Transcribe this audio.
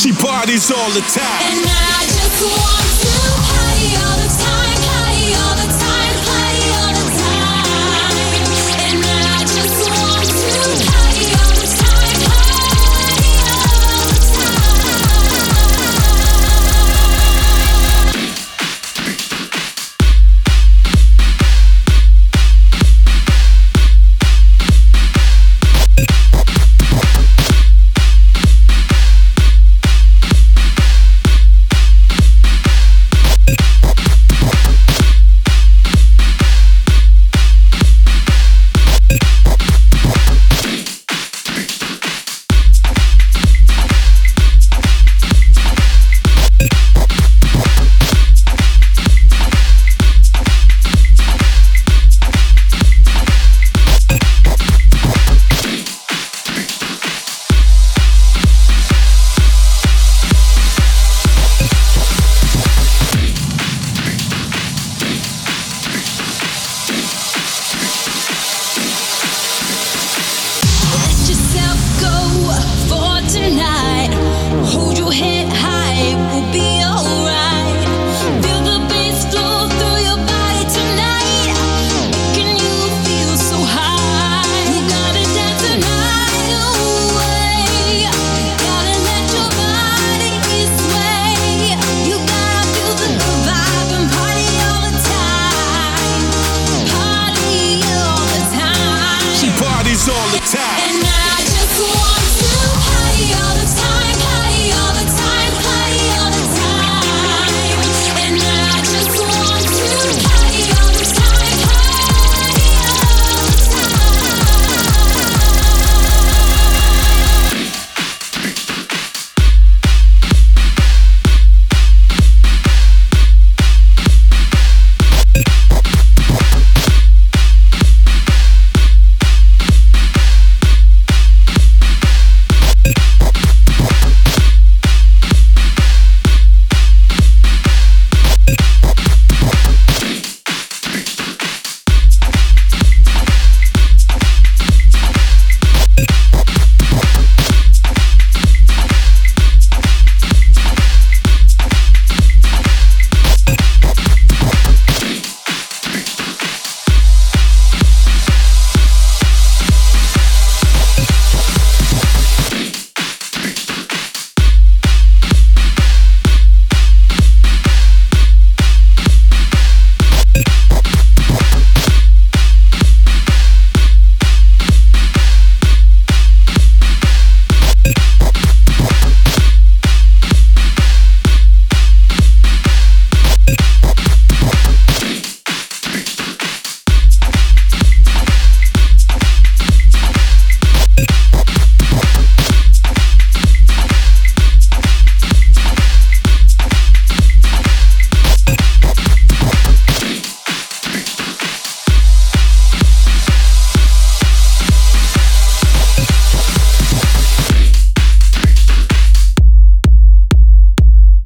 She parties all the time. And I just want time.